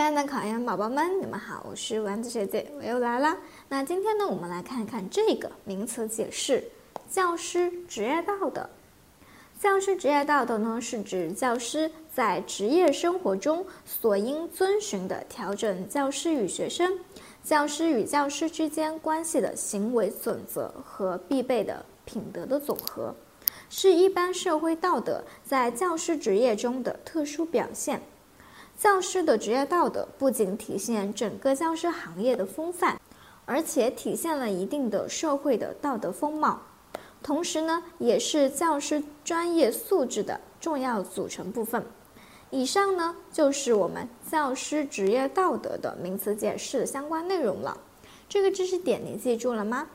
亲爱的考研宝宝们，你们好，我是丸子学姐，我又来啦。那今天呢，我们来看看这个名词解释：教师职业道德。教师职业道德呢，是指教师在职业生活中所应遵循的调整教师与学生、教师与教师之间关系的行为准则和必备的品德的总和，是一般社会道德在教师职业中的特殊表现。教师的职业道德不仅体现整个教师行业的风范，而且体现了一定的社会的道德风貌，同时呢，也是教师专业素质的重要组成部分。以上呢，就是我们教师职业道德的名词解释相关内容了。这个知识点你记住了吗？